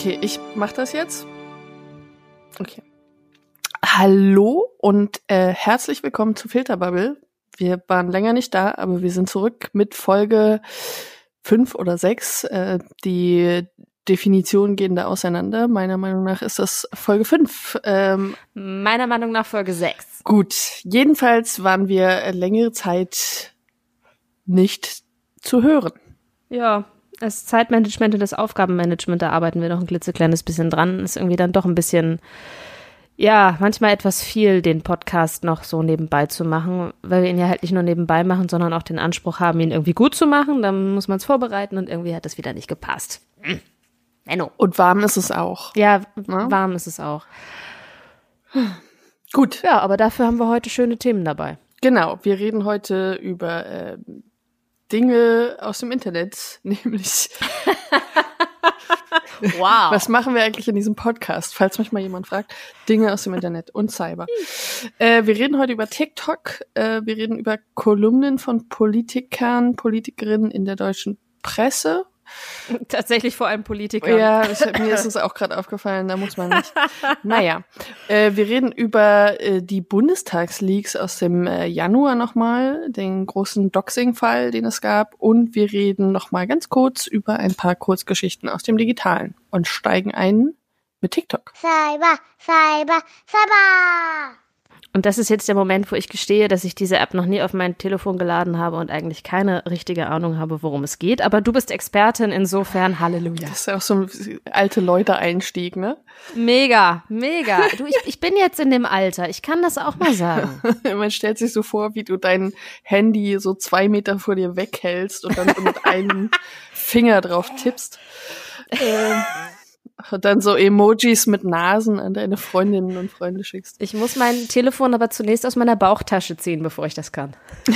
Okay, ich mach das jetzt. Okay. Hallo und äh, herzlich willkommen zu Filterbubble. Wir waren länger nicht da, aber wir sind zurück mit Folge fünf oder sechs. Äh, die Definitionen gehen da auseinander. Meiner Meinung nach ist das Folge fünf. Ähm, Meiner Meinung nach Folge sechs. gut, jedenfalls waren wir längere Zeit nicht zu hören. Ja, das Zeitmanagement und das Aufgabenmanagement, da arbeiten wir noch ein klitzekleines bisschen dran. Ist irgendwie dann doch ein bisschen, ja, manchmal etwas viel, den Podcast noch so nebenbei zu machen, weil wir ihn ja halt nicht nur nebenbei machen, sondern auch den Anspruch haben, ihn irgendwie gut zu machen. Dann muss man es vorbereiten und irgendwie hat das wieder nicht gepasst. Hm. Enno. Und warm ist es auch. Ja, Na? warm ist es auch. Gut, Ja, aber dafür haben wir heute schöne Themen dabei. genau. Wir reden heute über äh, Dinge aus dem Internet, nämlich Wow. Was machen wir eigentlich in diesem Podcast, falls mich mal jemand fragt? Dinge aus dem Internet und Cyber. Äh, wir reden heute über TikTok. Äh, wir reden über Kolumnen von Politikern, Politikerinnen in der deutschen Presse. Tatsächlich vor allem Politiker. Ja, ich, mir ist es auch gerade aufgefallen, da muss man nicht. Naja, äh, wir reden über äh, die Bundestagsleaks aus dem äh, Januar nochmal, den großen Doxing-Fall, den es gab. Und wir reden nochmal ganz kurz über ein paar Kurzgeschichten aus dem Digitalen und steigen ein mit TikTok. Cyber, Cyber, Cyber. Und das ist jetzt der Moment, wo ich gestehe, dass ich diese App noch nie auf mein Telefon geladen habe und eigentlich keine richtige Ahnung habe, worum es geht. Aber du bist Expertin, insofern Halleluja. Das ist ja auch so ein alte Leute-Einstieg, ne? Mega, mega. Du, ich, ich bin jetzt in dem Alter. Ich kann das auch mal sagen. Man stellt sich so vor, wie du dein Handy so zwei Meter vor dir weghältst und dann so mit einem Finger drauf tippst. Ähm, dann so Emojis mit Nasen an deine Freundinnen und Freunde schickst. Ich muss mein Telefon aber zunächst aus meiner Bauchtasche ziehen, bevor ich das kann.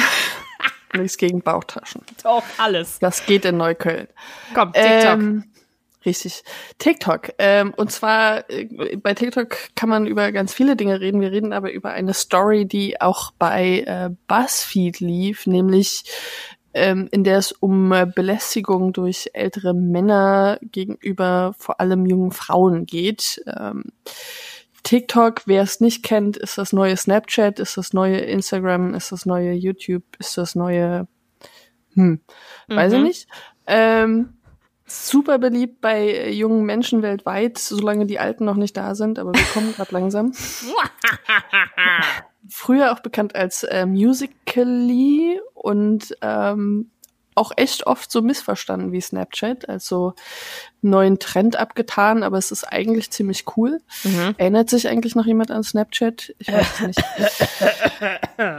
Nichts gegen Bauchtaschen. Doch, alles. Das geht in Neukölln. Komm, TikTok. Ähm, richtig. TikTok. Ähm, und zwar äh, bei TikTok kann man über ganz viele Dinge reden. Wir reden aber über eine Story, die auch bei äh, BuzzFeed lief, nämlich ähm, in der es um äh, Belästigung durch ältere Männer gegenüber vor allem jungen Frauen geht. Ähm, TikTok, wer es nicht kennt, ist das neue Snapchat, ist das neue Instagram, ist das neue YouTube, ist das neue, hm, weiß ich Mhm. nicht. Ähm, super beliebt bei äh, jungen Menschen weltweit, solange die Alten noch nicht da sind, aber wir kommen gerade langsam. Früher auch bekannt als äh, Musically und ähm, auch echt oft so missverstanden wie Snapchat, also neuen Trend abgetan, aber es ist eigentlich ziemlich cool. Mhm. Erinnert sich eigentlich noch jemand an Snapchat? Ich weiß es nicht.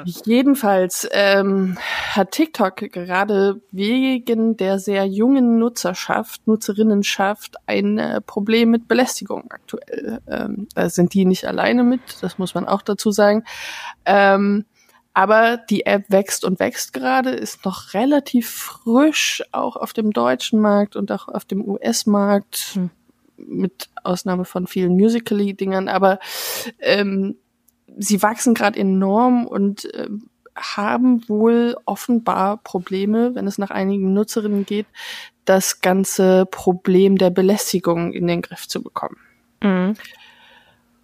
Jedenfalls ähm, hat TikTok gerade wegen der sehr jungen Nutzerschaft, Nutzerinnenschaft ein äh, Problem mit Belästigung aktuell. Ähm, da sind die nicht alleine mit, das muss man auch dazu sagen. Ähm, aber die App wächst und wächst gerade, ist noch relativ frisch, auch auf dem deutschen Markt und auch auf dem US-Markt, Hm. mit Ausnahme von vielen Musical.ly-Dingern. Aber ähm, sie wachsen gerade enorm und ähm, haben wohl offenbar Probleme, wenn es nach einigen Nutzerinnen geht, das ganze Problem der Belästigung in den Griff zu bekommen. Mhm.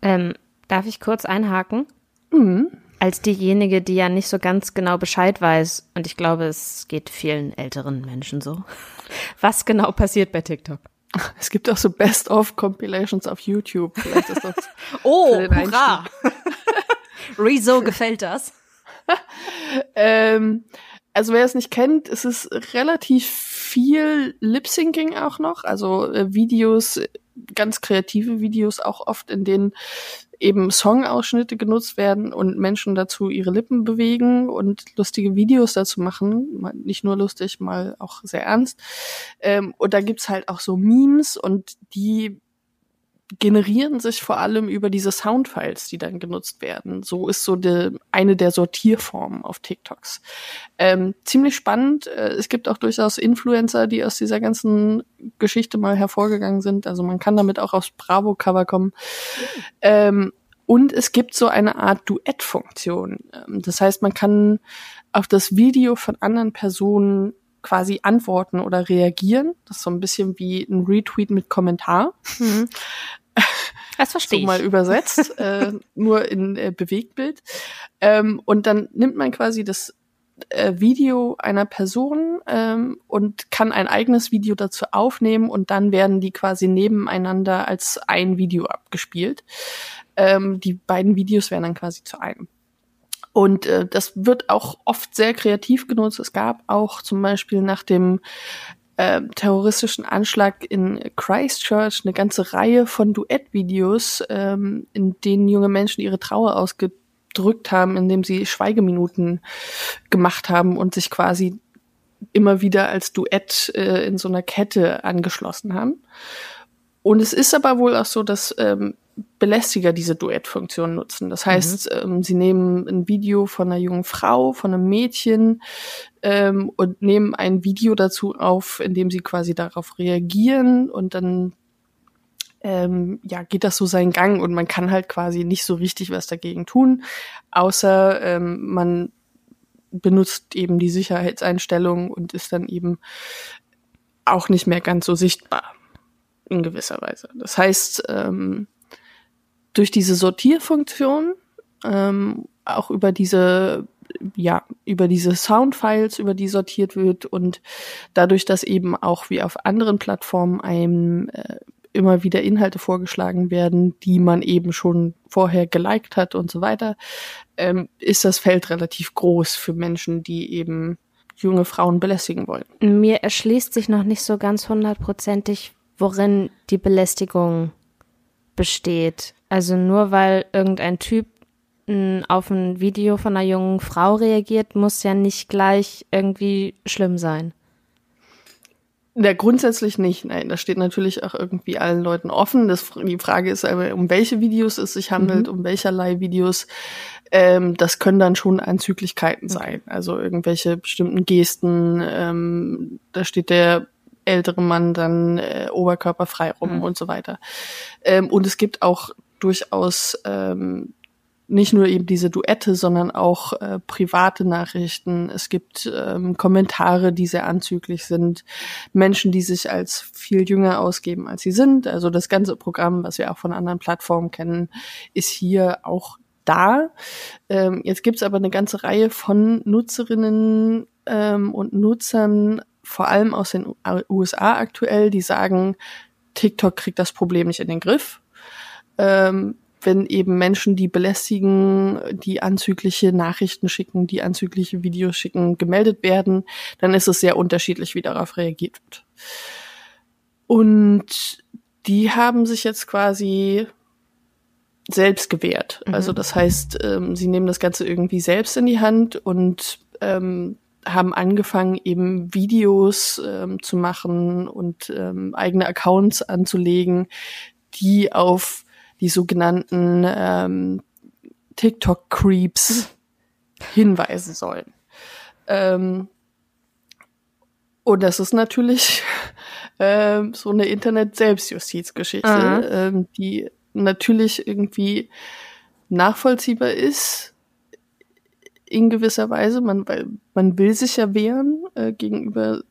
Ähm, darf ich kurz einhaken? Mhm. Als diejenige, die ja nicht so ganz genau Bescheid weiß, und ich glaube, es geht vielen älteren Menschen so, was genau passiert bei TikTok? Es gibt auch so Best-of-Compilations auf YouTube. Vielleicht ist das Oh, hurra! Rezo gefällt das. Ähm, also wer es nicht kennt, es ist relativ viel Lip-Syncing auch noch, also äh, Videos, äh, ganz kreative Videos auch oft, in denen eben Songausschnitte genutzt werden und Menschen dazu ihre Lippen bewegen und lustige Videos dazu machen. Nicht nur lustig, mal auch sehr ernst. Ähm, und da gibt's halt auch so Memes und die generieren sich vor allem über diese Soundfiles, die dann genutzt werden. So ist so de, eine der Sortierformen auf TikToks. Ähm, ziemlich spannend. Äh, es gibt auch durchaus Influencer, die aus dieser ganzen Geschichte mal hervorgegangen sind. Also man kann damit auch aufs Bravo-Cover kommen. Ähm, und es gibt so eine Art Duettfunktion. Ähm, das heißt, man kann auf das Video von anderen Personen quasi antworten oder reagieren. Das ist so ein bisschen wie ein Retweet mit Kommentar. Mhm. Das verstehe so ich. mal übersetzt, äh, nur in äh, Bewegtbild. Ähm, und dann nimmt man quasi das äh, Video einer Person ähm, und kann ein eigenes Video dazu aufnehmen und dann werden die quasi nebeneinander als ein Video abgespielt. Ähm, die beiden Videos werden dann quasi zu einem. Und äh, das wird auch oft sehr kreativ genutzt. Es gab auch zum Beispiel nach dem äh, terroristischen Anschlag in Christchurch eine ganze Reihe von Duettvideos, ähm, in denen junge Menschen ihre Trauer ausgedrückt haben, indem sie Schweigeminuten gemacht haben und sich quasi immer wieder als Duett äh, in so einer Kette angeschlossen haben. Und es ist aber wohl auch so, dass ähm, Belästiger diese Duettfunktion nutzen. Das heißt, mhm. ähm, sie nehmen ein Video von einer jungen Frau, von einem Mädchen ähm, und nehmen ein Video dazu auf, in dem sie quasi darauf reagieren und dann ähm, ja geht das so seinen Gang und man kann halt quasi nicht so richtig was dagegen tun, außer ähm, man benutzt eben die Sicherheitseinstellungen und ist dann eben auch nicht mehr ganz so sichtbar in gewisser Weise. Das heißt, ähm, durch diese Sortierfunktion, ähm, auch über diese ja, über diese Soundfiles, über die sortiert wird und dadurch, dass eben auch wie auf anderen Plattformen einem äh, immer wieder Inhalte vorgeschlagen werden, die man eben schon vorher geliked hat und so weiter, ähm, ist das Feld relativ groß für Menschen, die eben junge Frauen belästigen wollen. Mir erschließt sich noch nicht so ganz hundertprozentig, worin die Belästigung besteht. Also nur weil irgendein Typ auf ein Video von einer jungen Frau reagiert, muss ja nicht gleich irgendwie schlimm sein. Ja, grundsätzlich nicht. Nein, das steht natürlich auch irgendwie allen Leuten offen. Das, die Frage ist aber, um welche Videos es sich handelt, mhm. um welcherlei Videos. Ähm, das können dann schon Anzüglichkeiten okay. sein. Also irgendwelche bestimmten Gesten. Ähm, da steht der ältere Mann dann äh, oberkörperfrei rum mhm. und so weiter. Ähm, und es gibt auch durchaus ähm, nicht nur eben diese Duette, sondern auch äh, private Nachrichten. Es gibt ähm, Kommentare, die sehr anzüglich sind. Menschen, die sich als viel jünger ausgeben, als sie sind. Also das ganze Programm, was wir auch von anderen Plattformen kennen, ist hier auch da. Ähm, jetzt gibt's aber eine ganze Reihe von Nutzerinnen ähm, und Nutzern, vor allem aus den USA aktuell, die sagen, TikTok kriegt das Problem nicht in den Griff ähm, wenn eben Menschen, die belästigen, die anzügliche Nachrichten schicken, die anzügliche Videos schicken, gemeldet werden, dann ist es sehr unterschiedlich, wie darauf reagiert wird. Und die haben sich jetzt quasi selbst gewehrt. Mhm. Also das heißt, ähm, sie nehmen das Ganze irgendwie selbst in die Hand und ähm, haben angefangen, eben Videos ähm, zu machen und ähm, eigene Accounts anzulegen, die auf die sogenannten ähm, TikTok-Creeps hinweisen sollen. Ähm, und das ist natürlich ähm, so eine Internet-Selbstjustizgeschichte, ähm, die natürlich irgendwie nachvollziehbar ist in gewisser Weise. Man, weil man will sich ja wehren äh, gegenüber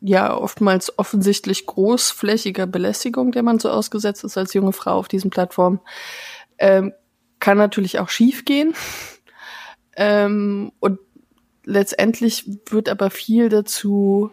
ja oftmals offensichtlich großflächiger Belästigung, der man so ausgesetzt ist als junge Frau auf diesen Plattformen, ähm, kann natürlich auch schiefgehen. ähm, und letztendlich wird aber viel dazu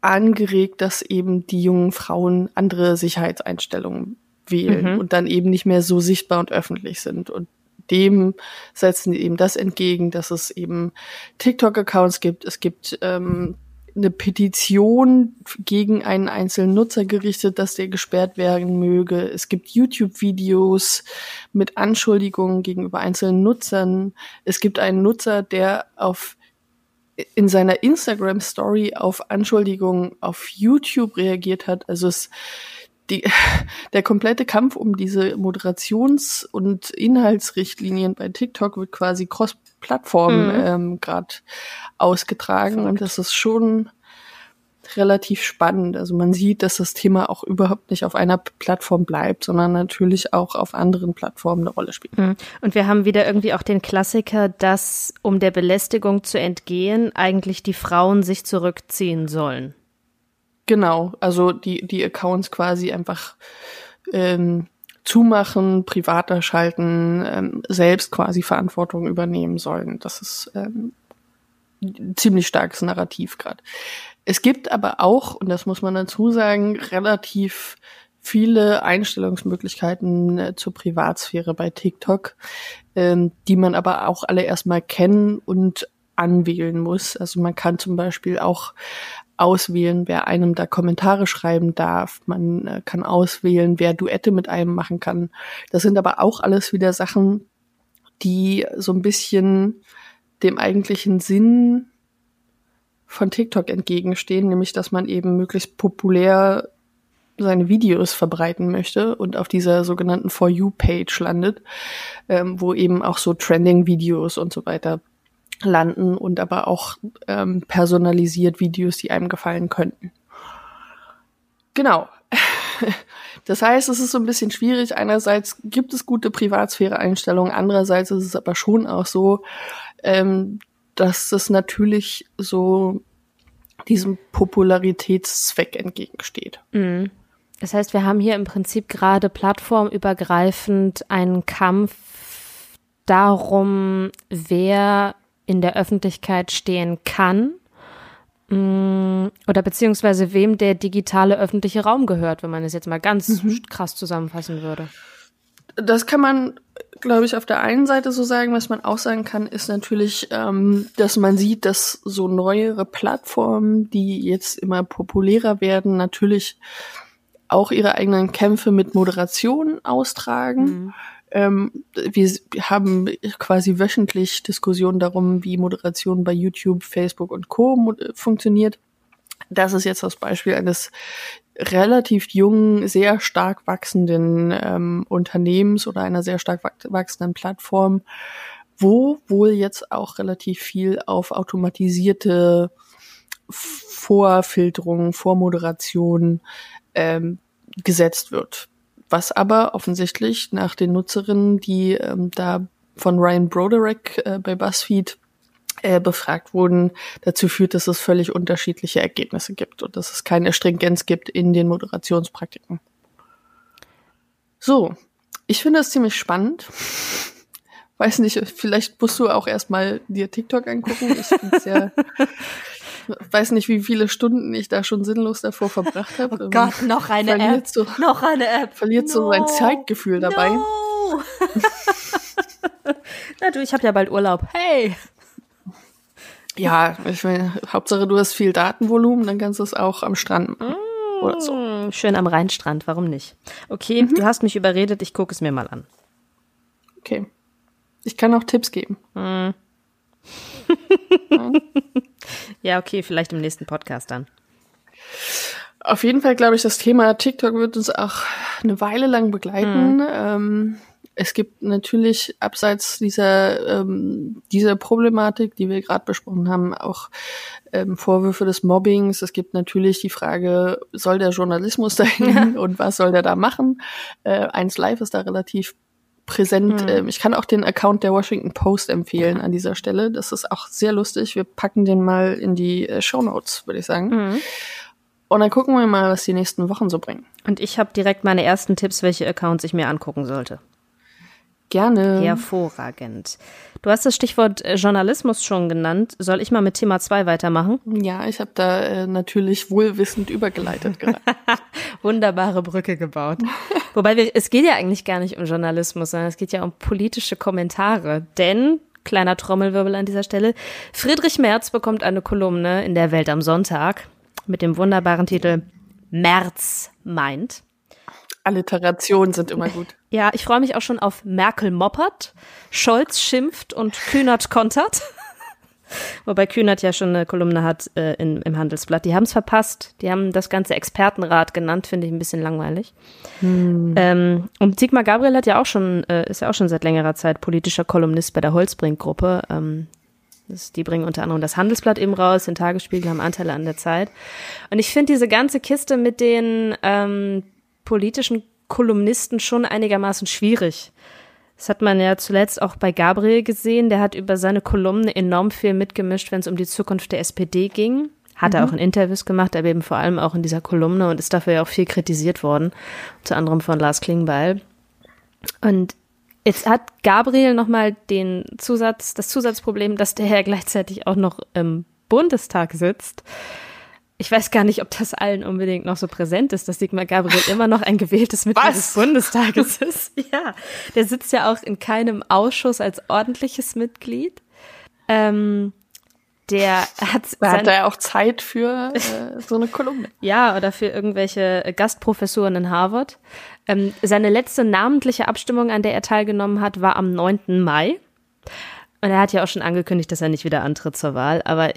angeregt, dass eben die jungen Frauen andere Sicherheitseinstellungen wählen mhm. und dann eben nicht mehr so sichtbar und öffentlich sind. Und dem setzen eben das entgegen, dass es eben TikTok-Accounts gibt. Es gibt ähm, eine Petition gegen einen einzelnen Nutzer gerichtet, dass der gesperrt werden möge. Es gibt YouTube-Videos mit Anschuldigungen gegenüber einzelnen Nutzern. Es gibt einen Nutzer, der auf in seiner Instagram Story auf Anschuldigungen auf YouTube reagiert hat. Also es die, der komplette Kampf um diese Moderations- und Inhaltsrichtlinien bei TikTok wird quasi cross-Plattform Mhm. ähm, gerade ausgetragen und das ist schon relativ spannend. Also man sieht, dass das Thema auch überhaupt nicht auf einer Plattform bleibt, sondern natürlich auch auf anderen Plattformen eine Rolle spielt. Mhm. Und wir haben wieder irgendwie auch den Klassiker, dass um der Belästigung zu entgehen, eigentlich die Frauen sich zurückziehen sollen. Genau, also die, die Accounts quasi einfach ähm, zumachen, privater schalten, ähm, selbst quasi Verantwortung übernehmen sollen. Das ist ähm, ein ziemlich starkes Narrativ gerade. Es gibt aber auch, und das muss man dazu sagen, relativ viele Einstellungsmöglichkeiten äh, zur Privatsphäre bei TikTok, ähm, die man aber auch alle erstmal kennen und anwählen muss. Also man kann zum Beispiel auch auswählen, wer einem da Kommentare schreiben darf. Man äh, kann auswählen, wer Duette mit einem machen kann. Das sind aber auch alles wieder Sachen, die so ein bisschen dem eigentlichen Sinn von TikTok entgegenstehen, nämlich dass man eben möglichst populär seine Videos verbreiten möchte und auf dieser sogenannten For You-Page landet, ähm, wo eben auch so Trending-Videos und so weiter landen und aber auch ähm, personalisiert Videos, die einem gefallen könnten. Genau. Das heißt, es ist so ein bisschen schwierig. Einerseits gibt es gute Privatsphäre-Einstellungen, andererseits ist es aber schon auch so, ähm, dass das natürlich so diesem Popularitätszweck entgegensteht. Mhm. Das heißt, wir haben hier im Prinzip gerade plattformübergreifend einen Kampf darum, wer in der Öffentlichkeit stehen kann mm, oder beziehungsweise wem der digitale öffentliche Raum gehört, wenn man es jetzt mal ganz krass zusammenfassen würde. Das kann man, glaube ich, auf der einen Seite so sagen. Was man auch sagen kann, ist natürlich, ähm, dass man sieht, dass so neuere Plattformen, die jetzt immer populärer werden, natürlich auch ihre eigenen Kämpfe mit Moderation austragen. Ähm, wir haben quasi wöchentlich Diskussionen darum, wie Moderation bei YouTube, Facebook und Co. funktioniert. Das ist jetzt das Beispiel eines relativ jungen, sehr stark wachsenden ähm, Unternehmens oder einer sehr stark wach- wachsenden Plattform, wo wohl jetzt auch relativ viel auf automatisierte Vorfilterung, Vormoderation ähm, gesetzt wird. Was aber offensichtlich nach den Nutzerinnen, die ähm, da von Ryan Broderick äh, bei BuzzFeed äh, befragt wurden, dazu führt, dass es völlig unterschiedliche Ergebnisse gibt und dass es keine Stringenz gibt in den Moderationspraktiken. So, ich finde das ziemlich spannend. Weiß nicht, vielleicht musst du auch erstmal dir TikTok angucken. Ich find's ja, weiß nicht, wie viele Stunden ich da schon sinnlos davor verbracht habe. Oh noch eine verliert so, Noch eine App. verliert so sein Zeitgefühl dabei. No. Na du, ich habe ja bald Urlaub. Hey. Ja, ich meine, Hauptsache du hast viel Datenvolumen, dann kannst du es auch am Strand machen. Oder so. Schön am Rheinstrand, warum nicht? Okay, Mhm. du hast mich überredet, ich gucke es mir mal an. Okay. Ich kann auch Tipps geben. Ja, okay, vielleicht im nächsten Podcast dann. Auf jeden Fall glaube ich, das Thema TikTok wird uns auch eine Weile lang begleiten. Ähm, es gibt natürlich abseits dieser, ähm, dieser Problematik, die wir gerade besprochen haben, auch ähm, Vorwürfe des Mobbings. Es gibt natürlich die Frage, soll der Journalismus dahin und was soll der da machen? Äh, 1 Live ist da relativ präsent. Ähm, ich kann auch den Account der Washington Post empfehlen an dieser Stelle. Das ist auch sehr lustig. Wir packen den mal in die äh, Show Notes, würde ich sagen. Und dann gucken wir mal, was die nächsten Wochen so bringen. Und ich habe direkt meine ersten Tipps, welche Accounts ich mir angucken sollte. Gerne. Hervorragend. Du hast das Stichwort äh, Journalismus schon genannt. Soll ich mal mit Thema 2 weitermachen? Ja, ich habe da äh, natürlich wohlwissend übergeleitet gerade. Wunderbare Brücke gebaut. Wobei wir, es geht ja eigentlich gar nicht um Journalismus, sondern es geht ja um politische Kommentare. Denn, kleiner Trommelwirbel an dieser Stelle, Friedrich Merz bekommt eine Kolumne in der Welt am Sonntag mit dem wunderbaren Titel Merz meint. Alliterationen sind immer gut. Ja, ich freue mich auch schon auf Merkel moppert, Scholz schimpft und Kühnert kontert. Wobei Kühnert ja schon eine Kolumne hat äh, in, im Handelsblatt. Die haben es verpasst. Die haben das ganze Expertenrat genannt, finde ich ein bisschen langweilig. Hm. Ähm, und Sigmar Gabriel hat ja auch schon, äh, ist ja auch schon seit längerer Zeit politischer Kolumnist bei der Holzbrink-Gruppe. Ähm, das, die bringen unter anderem das Handelsblatt eben raus, den Tagesspiegel, haben Anteile an der Zeit. Und ich finde diese ganze Kiste mit den ähm, politischen Kolumnisten schon einigermaßen schwierig. Das hat man ja zuletzt auch bei Gabriel gesehen. Der hat über seine Kolumne enorm viel mitgemischt, wenn es um die Zukunft der SPD ging. Hat mhm. er auch in Interviews gemacht, aber eben vor allem auch in dieser Kolumne und ist dafür ja auch viel kritisiert worden. Unter anderem von Lars Klingbeil. Und Jetzt hat Gabriel nochmal den Zusatz, das Zusatzproblem, dass der Herr gleichzeitig auch noch im Bundestag sitzt. Ich weiß gar nicht, ob das allen unbedingt noch so präsent ist, dass Sigmar Gabriel immer noch ein gewähltes Mitglied Was? des Bundestages ist. Ja, der sitzt ja auch in keinem Ausschuss als ordentliches Mitglied. Ähm, der hat. Da hat er ja auch Zeit für äh, so eine Kolumne. ja, oder für irgendwelche Gastprofessuren in Harvard. Ähm, seine letzte namentliche Abstimmung, an der er teilgenommen hat, war am 9. Mai. Und er hat ja auch schon angekündigt, dass er nicht wieder antritt zur Wahl. Aber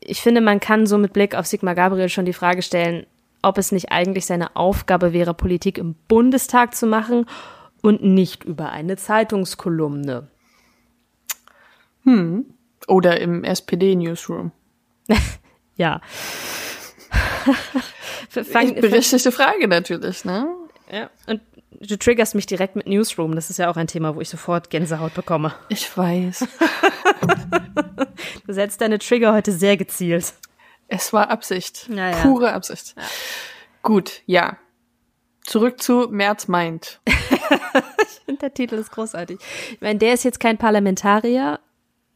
ich finde, man kann so mit Blick auf Sigmar Gabriel schon die Frage stellen, ob es nicht eigentlich seine Aufgabe wäre, Politik im Bundestag zu machen und nicht über eine Zeitungskolumne. Hm. Oder im SPD-Newsroom. ja. Fang, Berechtigte Frage natürlich, ne? Ja, und du triggerst mich direkt mit Newsroom. Das ist ja auch ein Thema, wo ich sofort Gänsehaut bekomme. Ich weiß. du setzt deine Trigger heute sehr gezielt. Es war Absicht. Ja, ja. Pure Absicht. Ja. Gut, ja. Zurück zu Merz meint. ich finde, der Titel ist großartig. Ich meine, der ist jetzt kein Parlamentarier,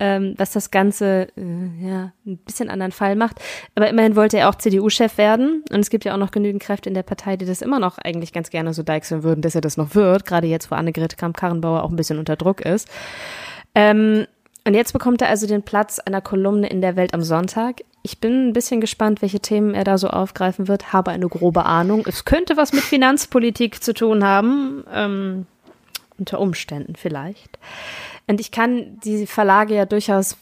ähm, was das Ganze äh, ja ein bisschen anderen Fall macht. Aber immerhin wollte er auch CDU-Chef werden. Und es gibt ja auch noch genügend Kräfte in der Partei, die das immer noch eigentlich ganz gerne so deichseln würden, dass er das noch wird. Gerade jetzt, wo Annegret Kramp-Karrenbauer auch ein bisschen unter Druck ist. Ähm, und jetzt bekommt er also den Platz einer Kolumne in der Welt am Sonntag. Ich bin ein bisschen gespannt, welche Themen er da so aufgreifen wird. Habe eine grobe Ahnung. Es könnte was mit Finanzpolitik zu tun haben. Ähm, unter Umständen vielleicht. Und ich kann die Verlage ja durchaus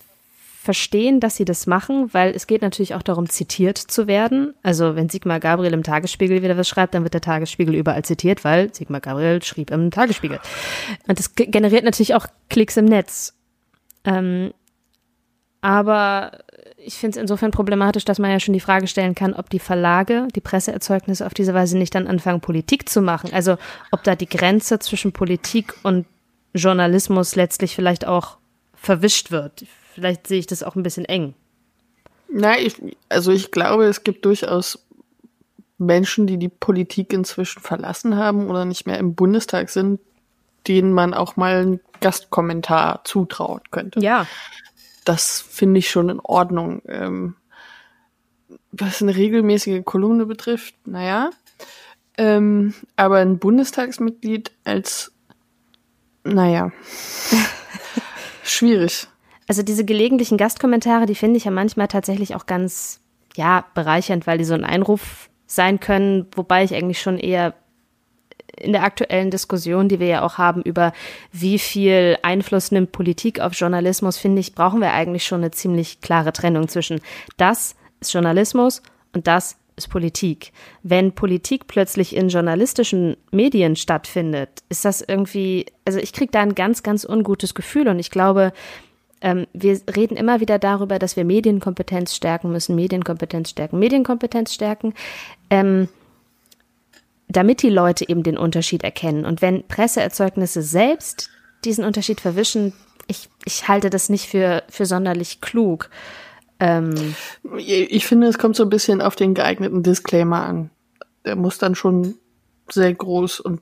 verstehen, dass sie das machen, weil es geht natürlich auch darum, zitiert zu werden. Also wenn Sigmar Gabriel im Tagesspiegel wieder was schreibt, dann wird der Tagesspiegel überall zitiert, weil Sigmar Gabriel schrieb im Tagesspiegel. Und das generiert natürlich auch Klicks im Netz. Ähm, aber ich finde es insofern problematisch, dass man ja schon die Frage stellen kann, ob die Verlage, die Presseerzeugnisse auf diese Weise nicht dann anfangen, Politik zu machen. Also ob da die Grenze zwischen Politik und Journalismus letztlich vielleicht auch verwischt wird. Vielleicht sehe ich das auch ein bisschen eng. Na, ich, also ich glaube, es gibt durchaus Menschen, die die Politik inzwischen verlassen haben oder nicht mehr im Bundestag sind, denen man auch mal einen Gastkommentar zutrauen könnte. Ja. Das finde ich schon in Ordnung. Ähm, was eine regelmäßige Kolumne betrifft, naja. Ähm, aber ein Bundestagsmitglied als naja. Schwierig. Also diese gelegentlichen Gastkommentare, die finde ich ja manchmal tatsächlich auch ganz, ja, bereichernd, weil die so ein Einruf sein können, wobei ich eigentlich schon eher in der aktuellen Diskussion, die wir ja auch haben über wie viel Einfluss nimmt Politik auf Journalismus, finde ich, brauchen wir eigentlich schon eine ziemlich klare Trennung zwischen das ist Journalismus und das ist Politik. Wenn Politik plötzlich in journalistischen Medien stattfindet, ist das irgendwie, also ich kriege da ein ganz, ganz ungutes Gefühl und ich glaube, ähm, wir reden immer wieder darüber, dass wir Medienkompetenz stärken müssen, Medienkompetenz stärken, Medienkompetenz stärken, ähm, damit die Leute eben den Unterschied erkennen. Und wenn Presseerzeugnisse selbst diesen Unterschied verwischen, ich, ich halte das nicht für, für sonderlich klug. Ähm, ich finde, es kommt so ein bisschen auf den geeigneten Disclaimer an. Der muss dann schon sehr groß und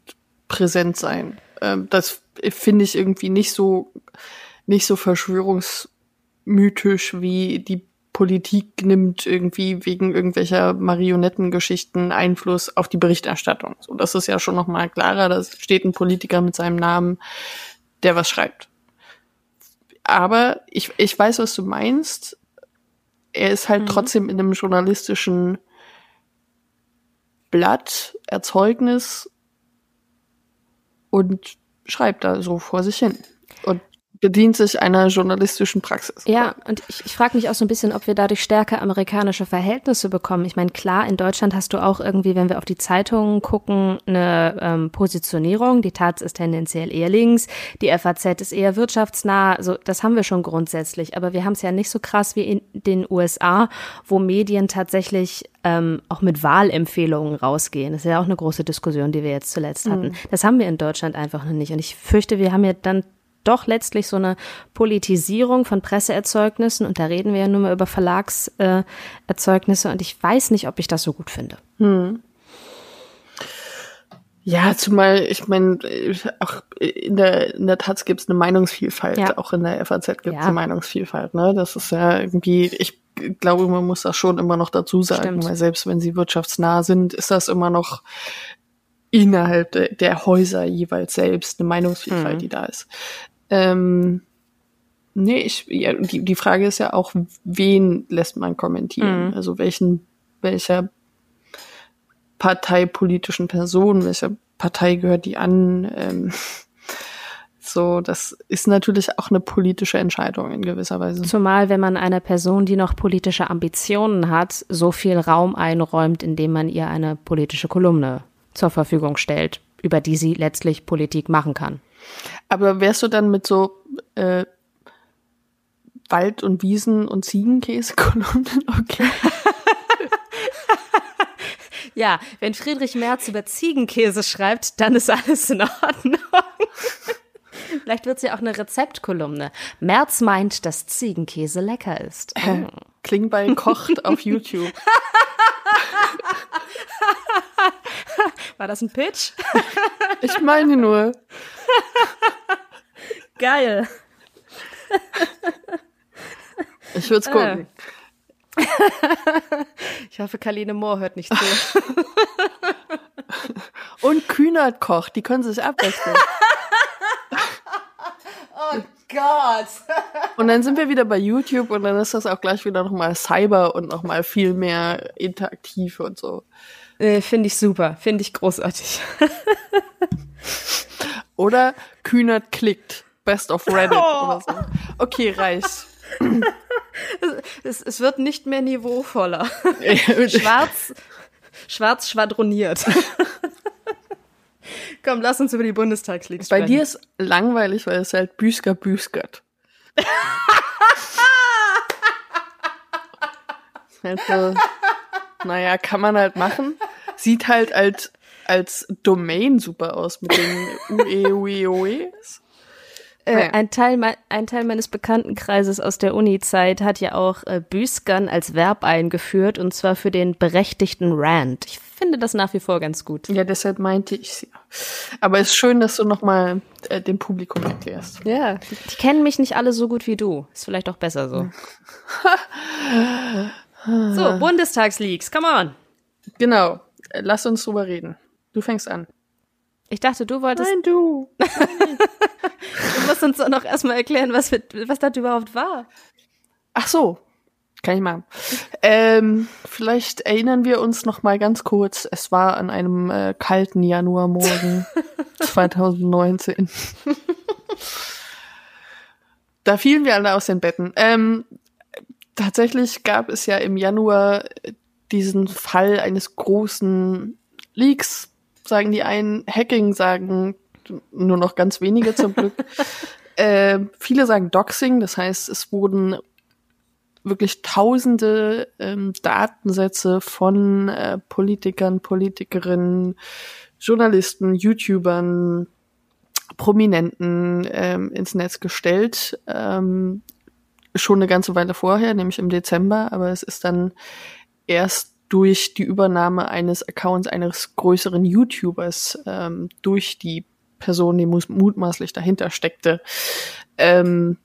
präsent sein. Ähm, das finde ich irgendwie nicht so, nicht so verschwörungsmythisch wie die Politik nimmt irgendwie wegen irgendwelcher Marionettengeschichten Einfluss auf die Berichterstattung. So, das ist ja schon noch mal klarer. Da steht ein Politiker mit seinem Namen, der was schreibt. Aber ich, ich weiß, was du meinst er ist halt mhm. trotzdem in einem journalistischen Blatt, Erzeugnis und schreibt da so vor sich hin. Bedient sich einer journalistischen Praxis. Ja, und ich, ich frage mich auch so ein bisschen, ob wir dadurch stärker amerikanische Verhältnisse bekommen. Ich meine, klar, in Deutschland hast du auch irgendwie, wenn wir auf die Zeitungen gucken, eine ähm, Positionierung. Die Taz ist tendenziell eher links, die FAZ ist eher wirtschaftsnah. Also das haben wir schon grundsätzlich. Aber wir haben es ja nicht so krass wie in den USA, wo Medien tatsächlich ähm, auch mit Wahlempfehlungen rausgehen. Das ist ja auch eine große Diskussion, die wir jetzt zuletzt hatten. Mhm. Das haben wir in Deutschland einfach noch nicht. Und ich fürchte, wir haben ja dann doch letztlich so eine Politisierung von Presseerzeugnissen und da reden wir ja nur mal über Verlagserzeugnisse und ich weiß nicht, ob ich das so gut finde. Hm. Ja, zumal, ich meine, auch in der, in der Taz gibt es eine Meinungsvielfalt, ja. auch in der FAZ gibt es ja. eine Meinungsvielfalt, ne? Das ist ja irgendwie, ich glaube, man muss das schon immer noch dazu sagen, Stimmt. weil selbst wenn sie wirtschaftsnah sind, ist das immer noch innerhalb de, der Häuser jeweils selbst eine Meinungsvielfalt, mhm. die da ist. Ähm, nee, ich, ja, die, die Frage ist ja auch, wen lässt man kommentieren? Mhm. Also welchen, welcher parteipolitischen Person, welcher Partei gehört die an? Ähm, so, das ist natürlich auch eine politische Entscheidung in gewisser Weise. Zumal, wenn man einer Person, die noch politische Ambitionen hat, so viel Raum einräumt, indem man ihr eine politische Kolumne zur Verfügung stellt, über die sie letztlich Politik machen kann. Aber wärst du dann mit so äh, Wald- und Wiesen- und Ziegenkäsekolumnen okay? ja, wenn Friedrich Merz über Ziegenkäse schreibt, dann ist alles in Ordnung. Vielleicht wird es ja auch eine Rezeptkolumne. Merz meint, dass Ziegenkäse lecker ist. Oh. Klingbeil kocht auf YouTube. War das ein Pitch? ich meine nur. Geil. Ich würde es gucken. Ich hoffe, Kaline Mohr hört nicht zu. Und Kühnert kocht, die können sich abwechseln. oh Gott. Und dann sind wir wieder bei YouTube und dann ist das auch gleich wieder nochmal Cyber und nochmal viel mehr interaktiv und so. Äh, Finde ich super, finde ich großartig. oder Kühnert klickt. Best of Reddit oh. oder so. Okay, reicht. Es, es, wird nicht mehr niveauvoller. schwarz, schwarz schwadroniert. Komm, lass uns über die Bundestagsliga sprechen. Bei dir ist langweilig, weil es halt Büsker büskert. also, naja, kann man halt machen. Sieht halt als, als Domain super aus mit den UE-UE-OEs. Äh, ein, Teil ein Teil meines Bekanntenkreises aus der Uni-Zeit hat ja auch äh, Büskern als Verb eingeführt und zwar für den berechtigten Rant. Ich finde das nach wie vor ganz gut. Ja, deshalb meinte ich es ja. Aber es ist schön, dass du nochmal äh, dem Publikum erklärst. Ja, die, die, kennen mich nicht alle so gut wie du. Ist vielleicht auch besser so. so, Bundestagsleaks, come on. Genau, lass uns drüber reden. Du fängst an. Ich dachte, du wolltest. Nein, du. du musst uns doch noch erstmal erklären, was, was das überhaupt war. Ach so. Kann ich machen. Ähm, vielleicht erinnern wir uns noch mal ganz kurz. Es war an einem äh, kalten Januarmorgen 2019. da fielen wir alle aus den Betten. Ähm, tatsächlich gab es ja im Januar diesen Fall eines großen Leaks sagen die einen, Hacking sagen nur noch ganz wenige zum Glück. äh, viele sagen Doxing, das heißt, es wurden wirklich tausende ähm, Datensätze von äh, Politikern, Politikerinnen, Journalisten, YouTubern, Prominenten ähm, ins Netz gestellt. Ähm, schon eine ganze Weile vorher, nämlich im Dezember, aber es ist dann erst durch die Übernahme eines Accounts eines größeren YouTubers ähm, durch die Person, die mutmaßlich dahinter steckte, ähm,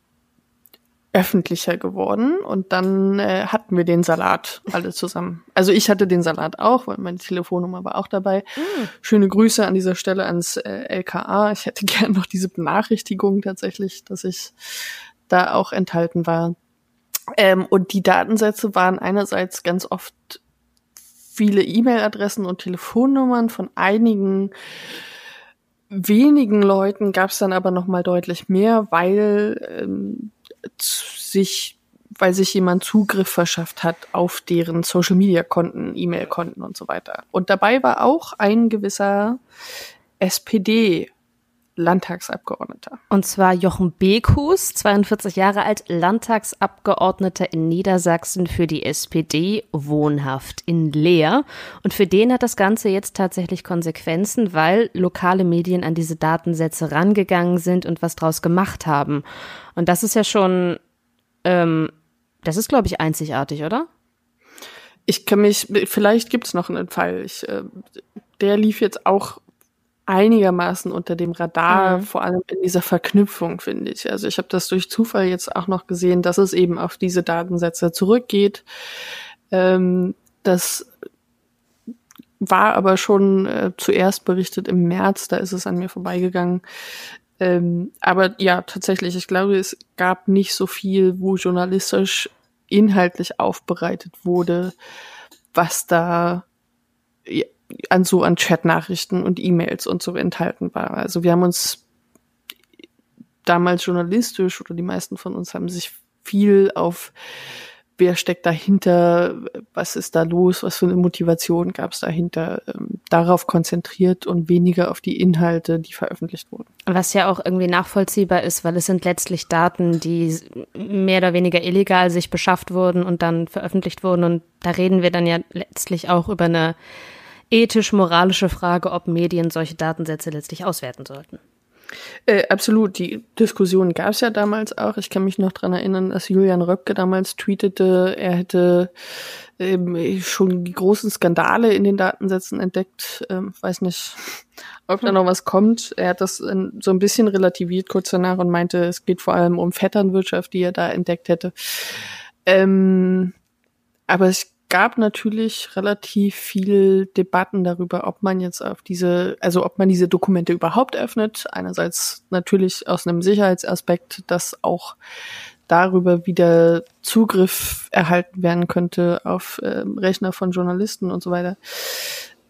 öffentlicher geworden und dann äh, hatten wir den Salat alle zusammen. Also ich hatte den Salat auch, weil meine Telefonnummer war auch dabei. Mm. Schöne Grüße an dieser Stelle ans äh, LKA. Ich hätte gern noch diese Benachrichtigung tatsächlich, dass ich da auch enthalten war. Ähm, und die Datensätze waren einerseits ganz oft viele E-Mail-Adressen und Telefonnummern von einigen wenigen Leuten gab es dann aber noch mal deutlich mehr, weil ähm, sich weil sich jemand Zugriff verschafft hat auf deren Social Media Konten, E-Mail Konten und so weiter. Und dabei war auch ein gewisser SPD Landtagsabgeordneter. Und zwar Jochen Bekus, 42 Jahre alt, Landtagsabgeordneter in Niedersachsen für die SPD, wohnhaft in Leer. Und für den hat das Ganze jetzt tatsächlich Konsequenzen, weil lokale Medien an diese Datensätze rangegangen sind und was draus gemacht haben. Und das ist ja schon, ähm, das ist, glaube ich, einzigartig, oder? Ich kann mich, vielleicht gibt's noch einen Fall. Ich, äh, der lief jetzt auch einigermaßen unter dem Radar, mhm. vor allem in dieser Verknüpfung, finde ich. Also ich habe das durch Zufall jetzt auch noch gesehen, dass es eben auf diese Datensätze zurückgeht. Ähm, das war aber schon äh, zuerst berichtet im März, da ist es an mir vorbeigegangen. Ähm, aber ja, tatsächlich, ich glaube, es gab nicht so viel, wo journalistisch inhaltlich aufbereitet wurde, was da an so an Chatnachrichten und E-Mails und so enthalten war. Also wir haben uns damals journalistisch oder die meisten von uns haben sich viel auf wer steckt dahinter, was ist da los, was für eine Motivation gab es dahinter, ähm, darauf konzentriert und weniger auf die Inhalte, die veröffentlicht wurden. Was ja auch irgendwie nachvollziehbar ist, weil es sind letztlich Daten, die mehr oder weniger illegal sich beschafft wurden und dann veröffentlicht wurden. Und da reden wir dann ja letztlich auch über eine ethisch-moralische Frage, ob Medien solche Datensätze letztlich auswerten sollten. Äh, absolut, die Diskussion gab es ja damals auch. Ich kann mich noch dran erinnern, dass Julian Röpke damals tweetete, er hätte ähm, schon die großen Skandale in den Datensätzen entdeckt. Ähm, weiß nicht, ob da noch was kommt. Er hat das so ein bisschen relativiert kurz danach und meinte, es geht vor allem um Vetternwirtschaft, die er da entdeckt hätte. Ähm, aber ich gab natürlich relativ viel Debatten darüber, ob man jetzt auf diese, also ob man diese Dokumente überhaupt öffnet. Einerseits natürlich aus einem Sicherheitsaspekt, dass auch darüber wieder Zugriff erhalten werden könnte auf äh, Rechner von Journalisten und so weiter.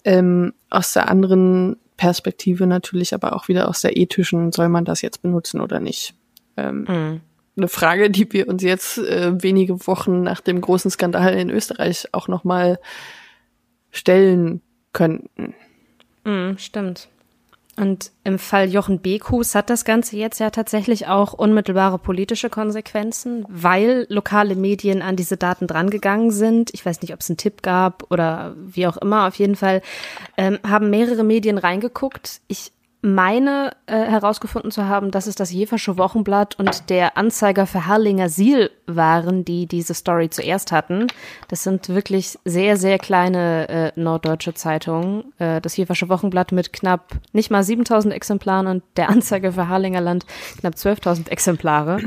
Ähm, aus der anderen Perspektive natürlich aber auch wieder aus der ethischen, soll man das jetzt benutzen oder nicht? Ähm, mhm eine Frage, die wir uns jetzt äh, wenige Wochen nach dem großen Skandal in Österreich auch noch mal stellen könnten. Mm, stimmt. Und im Fall Jochen Bekus hat das Ganze jetzt ja tatsächlich auch unmittelbare politische Konsequenzen, weil lokale Medien an diese Daten drangegangen sind. Ich weiß nicht, ob es einen Tipp gab oder wie auch immer. Auf jeden Fall ähm, haben mehrere Medien reingeguckt. Ich meine äh, herausgefunden zu haben, dass es das Jeversche Wochenblatt und der Anzeiger für Harlinger Siel waren, die diese Story zuerst hatten. Das sind wirklich sehr, sehr kleine äh, norddeutsche Zeitungen. Äh, das Jeversche Wochenblatt mit knapp nicht mal 7000 Exemplaren und der Anzeiger für Harlinger Land knapp 12.000 Exemplare.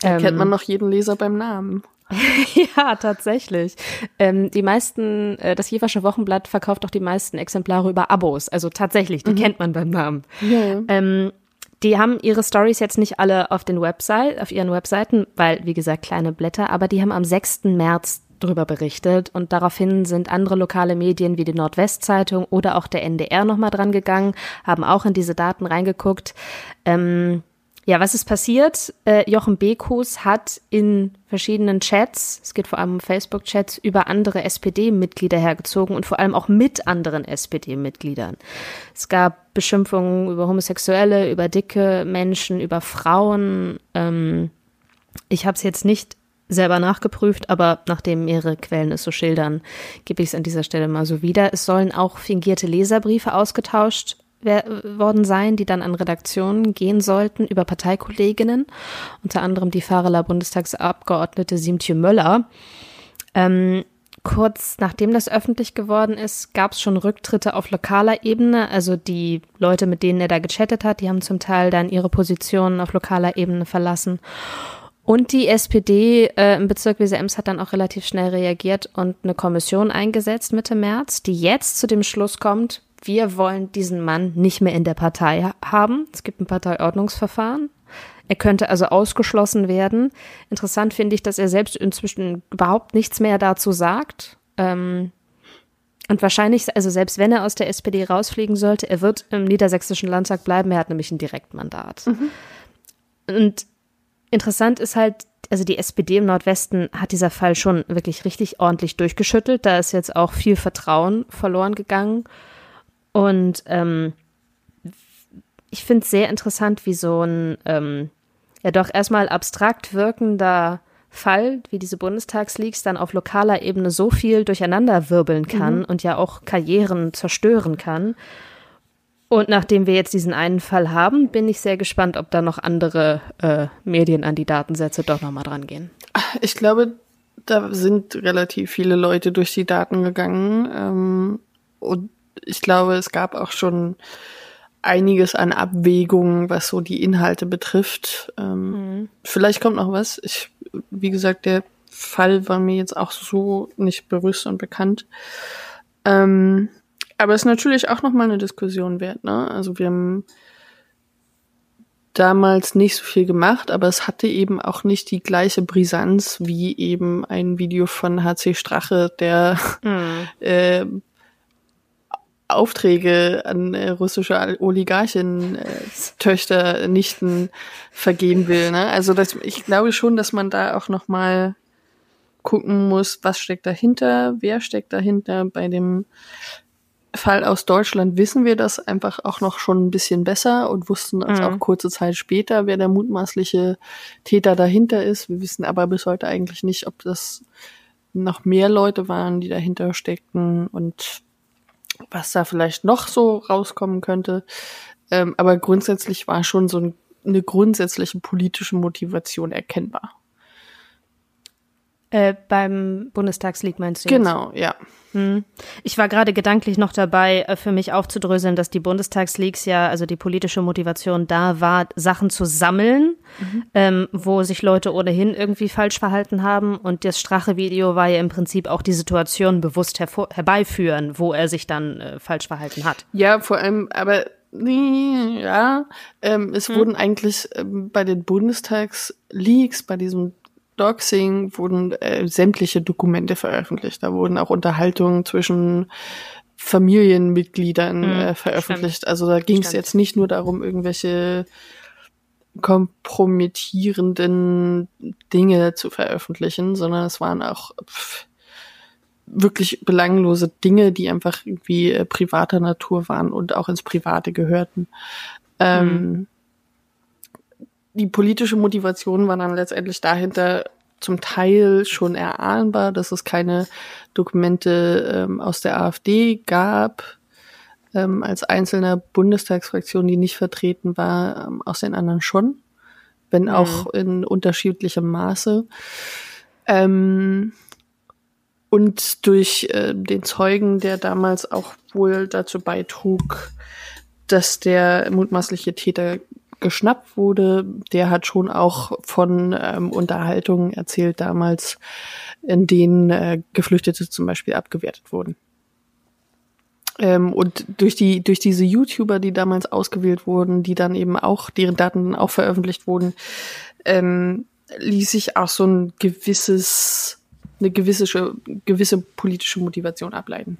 Da ähm, kennt man noch jeden Leser beim Namen. ja, tatsächlich. Ähm, die meisten, äh, das Jeversche Wochenblatt verkauft auch die meisten Exemplare über Abos. Also tatsächlich, die mhm. kennt man beim Namen. Ja. Ähm, die haben ihre Stories jetzt nicht alle auf den Website, auf ihren Webseiten, weil, wie gesagt, kleine Blätter, aber die haben am 6. März drüber berichtet und daraufhin sind andere lokale Medien wie die Nordwestzeitung oder auch der NDR nochmal dran gegangen, haben auch in diese Daten reingeguckt. Ähm, ja, was ist passiert? Äh, Jochen Bekus hat in verschiedenen Chats, es geht vor allem um Facebook-Chats, über andere SPD-Mitglieder hergezogen und vor allem auch mit anderen SPD-Mitgliedern. Es gab Beschimpfungen über Homosexuelle, über dicke Menschen, über Frauen. Ähm, ich habe es jetzt nicht selber nachgeprüft, aber nachdem mehrere Quellen es so schildern, gebe ich es an dieser Stelle mal so wieder. Es sollen auch fingierte Leserbriefe ausgetauscht worden sein, die dann an Redaktionen gehen sollten über Parteikolleginnen, unter anderem die Fahrerler Bundestagsabgeordnete Siemtje Möller. Ähm, kurz nachdem das öffentlich geworden ist, gab es schon Rücktritte auf lokaler Ebene. Also die Leute, mit denen er da gechattet hat, die haben zum Teil dann ihre Positionen auf lokaler Ebene verlassen. Und die SPD äh, im Bezirk Weser-Ems hat dann auch relativ schnell reagiert und eine Kommission eingesetzt Mitte März, die jetzt zu dem Schluss kommt, wir wollen diesen Mann nicht mehr in der Partei haben. Es gibt ein Parteiordnungsverfahren. Er könnte also ausgeschlossen werden. Interessant finde ich, dass er selbst inzwischen überhaupt nichts mehr dazu sagt. Ähm, Und wahrscheinlich, also selbst wenn er aus der SPD rausfliegen sollte, er wird im niedersächsischen Landtag bleiben. Er hat nämlich ein Direktmandat. Mhm. Und interessant ist halt, also die SPD im Nordwesten hat dieser Fall schon wirklich richtig ordentlich durchgeschüttelt. Da ist jetzt auch viel Vertrauen verloren gegangen. Und ähm, ich finde es sehr interessant, wie so ein ähm, ja doch erstmal abstrakt wirkender Fall, wie diese Bundestagsleaks, dann auf lokaler Ebene so viel durcheinander wirbeln kann mhm. und ja auch Karrieren zerstören kann. Und nachdem wir jetzt diesen einen Fall haben, bin ich sehr gespannt, ob da noch andere äh, Medien an die Datensätze doch nochmal dran gehen. Ich glaube, da sind relativ viele Leute durch die Daten gegangen. Ähm, und ich glaube, es gab auch schon einiges an Abwägungen, was so die Inhalte betrifft. Ähm, mhm. Vielleicht kommt noch was. Ich, wie gesagt, der Fall war mir jetzt auch so nicht bewusst und bekannt. Ähm, aber es ist natürlich auch nochmal eine Diskussion wert, ne? Also wir haben damals nicht so viel gemacht, aber es hatte eben auch nicht die gleiche Brisanz wie eben ein Video von HC Strache, der mhm. äh, Aufträge an äh, russische Oligarchen äh, Töchter nichten vergeben will. Ne? Also das, ich glaube schon, dass man da auch noch mal gucken muss, was steckt dahinter, wer steckt dahinter. Bei dem Fall aus Deutschland wissen wir das einfach auch noch schon ein bisschen besser und wussten also mhm. auch kurze Zeit später, wer der mutmaßliche Täter dahinter ist. Wir wissen aber bis heute eigentlich nicht, ob das noch mehr Leute waren, die dahinter steckten und was da vielleicht noch so rauskommen könnte. Ähm, aber grundsätzlich war schon so ein, eine grundsätzliche politische Motivation erkennbar. Äh, beim Bundestagslied meinst du? Genau, ja. Hm. Ich war gerade gedanklich noch dabei, äh, für mich aufzudröseln, dass die Bundestagsleaks ja, also die politische Motivation da war, Sachen zu sammeln, mhm. ähm, wo sich Leute ohnehin irgendwie falsch verhalten haben. Und das Strache-Video war ja im Prinzip auch die Situation bewusst herbeiführen, wo er sich dann äh, falsch verhalten hat. Ja, vor allem, aber ja, ähm, es hm. wurden eigentlich ähm, bei den Bundestagsleaks, bei diesem Doxing wurden äh, sämtliche Dokumente veröffentlicht. Da wurden auch Unterhaltungen zwischen Familienmitgliedern mhm, äh, veröffentlicht. Stimmt. Also da ging es jetzt nicht nur darum, irgendwelche kompromittierenden Dinge zu veröffentlichen, sondern es waren auch pff, wirklich belanglose Dinge, die einfach irgendwie äh, privater Natur waren und auch ins Private gehörten. Ähm, mhm die politische Motivation war dann letztendlich dahinter zum Teil schon erahnbar, dass es keine Dokumente ähm, aus der AfD gab, ähm, als einzelner Bundestagsfraktion, die nicht vertreten war, ähm, aus den anderen schon, wenn mhm. auch in unterschiedlichem Maße. Ähm, und durch äh, den Zeugen, der damals auch wohl dazu beitrug, dass der mutmaßliche Täter geschnappt wurde, der hat schon auch von ähm, Unterhaltungen erzählt damals, in denen äh, Geflüchtete zum Beispiel abgewertet wurden. Ähm, und durch die durch diese YouTuber, die damals ausgewählt wurden, die dann eben auch deren Daten auch veröffentlicht wurden, ähm, ließ sich auch so ein gewisses eine gewisse gewisse politische Motivation ableiten.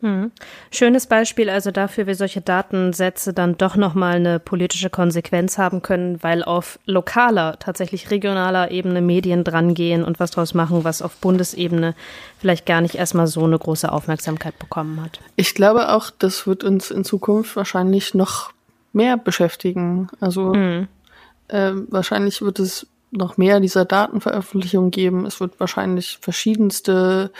Hm. Schönes Beispiel also dafür, wie solche Datensätze dann doch nochmal eine politische Konsequenz haben können, weil auf lokaler, tatsächlich regionaler Ebene Medien drangehen und was draus machen, was auf Bundesebene vielleicht gar nicht erstmal so eine große Aufmerksamkeit bekommen hat. Ich glaube auch, das wird uns in Zukunft wahrscheinlich noch mehr beschäftigen. Also hm. äh, wahrscheinlich wird es noch mehr dieser Datenveröffentlichung geben. Es wird wahrscheinlich verschiedenste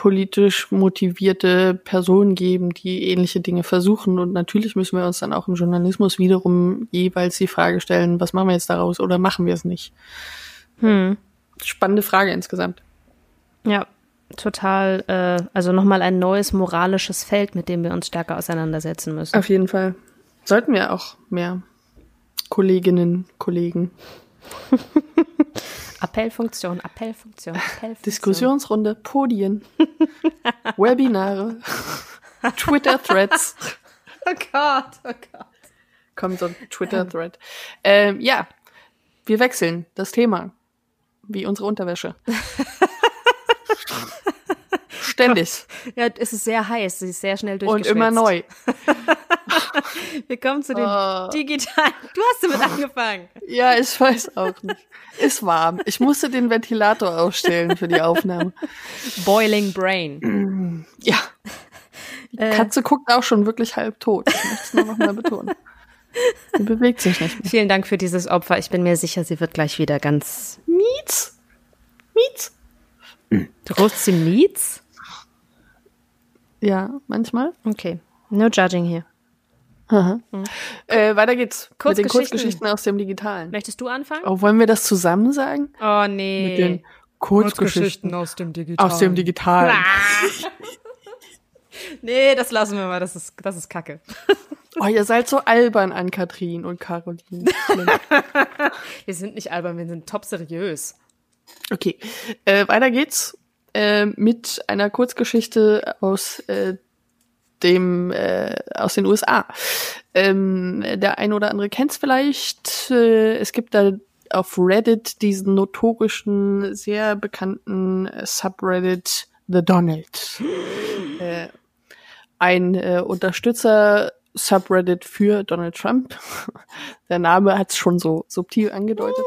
politisch motivierte Personen geben, die ähnliche Dinge versuchen. Und natürlich müssen wir uns dann auch im Journalismus wiederum jeweils die Frage stellen, was machen wir jetzt daraus oder machen wir es nicht? Hm. Spannende Frage insgesamt. Ja, total. Äh, also nochmal ein neues moralisches Feld, mit dem wir uns stärker auseinandersetzen müssen. Auf jeden Fall. Sollten wir auch mehr Kolleginnen, Kollegen Appellfunktion, Appellfunktion, Appellfunktion. Diskussionsrunde, Podien, Webinare, Twitter-Threads. Oh Gott, oh Gott. Kommt so ein Twitter-Thread. Ähm, ja, wir wechseln das Thema. Wie unsere Unterwäsche. Ständig. Ja, es ist sehr heiß, sie ist sehr schnell Und durchgeschwitzt. immer neu. Wir kommen zu den Oh. digitalen. Du hast damit angefangen. Ja, ich weiß auch nicht. Ist warm. Ich musste den Ventilator ausstellen für die Aufnahme. Boiling Brain. Ja. Die Katze guckt auch schon wirklich halb tot. Ich möchte es nur noch mal betonen. Sie bewegt sich nicht mehr. Vielen Dank für dieses Opfer. Ich bin mir sicher, sie wird gleich wieder ganz. Mietz. Mietz. Du roast sie Meats? Ja, manchmal. Okay. No judging hier. Äh, weiter geht's. Mit den Kurzgeschichten. Kurzgeschichten aus dem Digitalen. Möchtest du anfangen? Oh, wollen wir das zusammen sagen? Oh, nee. Mit den Kurzgeschichten aus dem Digitalen. aus dem Digitalen. Nee, das lassen wir mal. Das ist, das ist Kacke. Oh, ihr seid so albern an Katrin und Caroline. Wir sind nicht albern, wir sind top seriös. Okay, äh, weiter geht's äh, mit einer Kurzgeschichte aus äh, dem äh, aus den USA. Ähm, der ein oder andere kennt's vielleicht. Äh, es gibt da auf Reddit diesen notorischen, sehr bekannten äh, Subreddit The Donald. äh, ein äh, Unterstützer Subreddit für Donald Trump. Der Name hat's schon so subtil angedeutet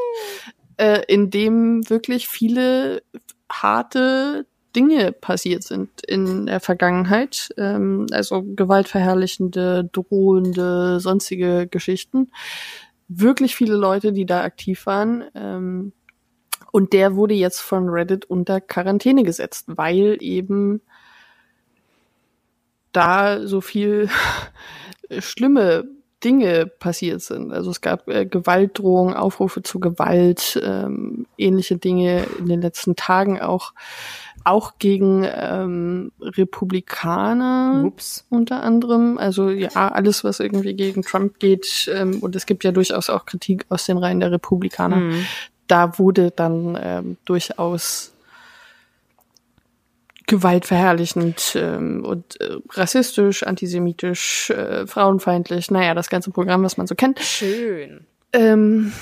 äh, in dem wirklich viele harte Dinge passiert sind in der Vergangenheit. Ähm, also gewaltverherrlichende, drohende, sonstige Geschichten. Wirklich viele Leute, die da aktiv waren. Ähm, und der wurde jetzt von Reddit unter Quarantäne gesetzt, weil eben da so viel schlimme Dinge passiert sind. Also es gab äh, Gewaltdrohungen, Aufrufe zu Gewalt, ähm, ähnliche Dinge in den letzten Tagen auch, auch gegen ähm, Republikaner Ups. unter anderem. Also ja, alles, was irgendwie gegen Trump geht. Ähm, und es gibt ja durchaus auch Kritik aus den Reihen der Republikaner. Mhm. Da wurde dann ähm, durchaus gewaltverherrlichend ähm, und äh, rassistisch, antisemitisch, äh, frauenfeindlich, naja, das ganze Programm, was man so kennt, Schön. ähm,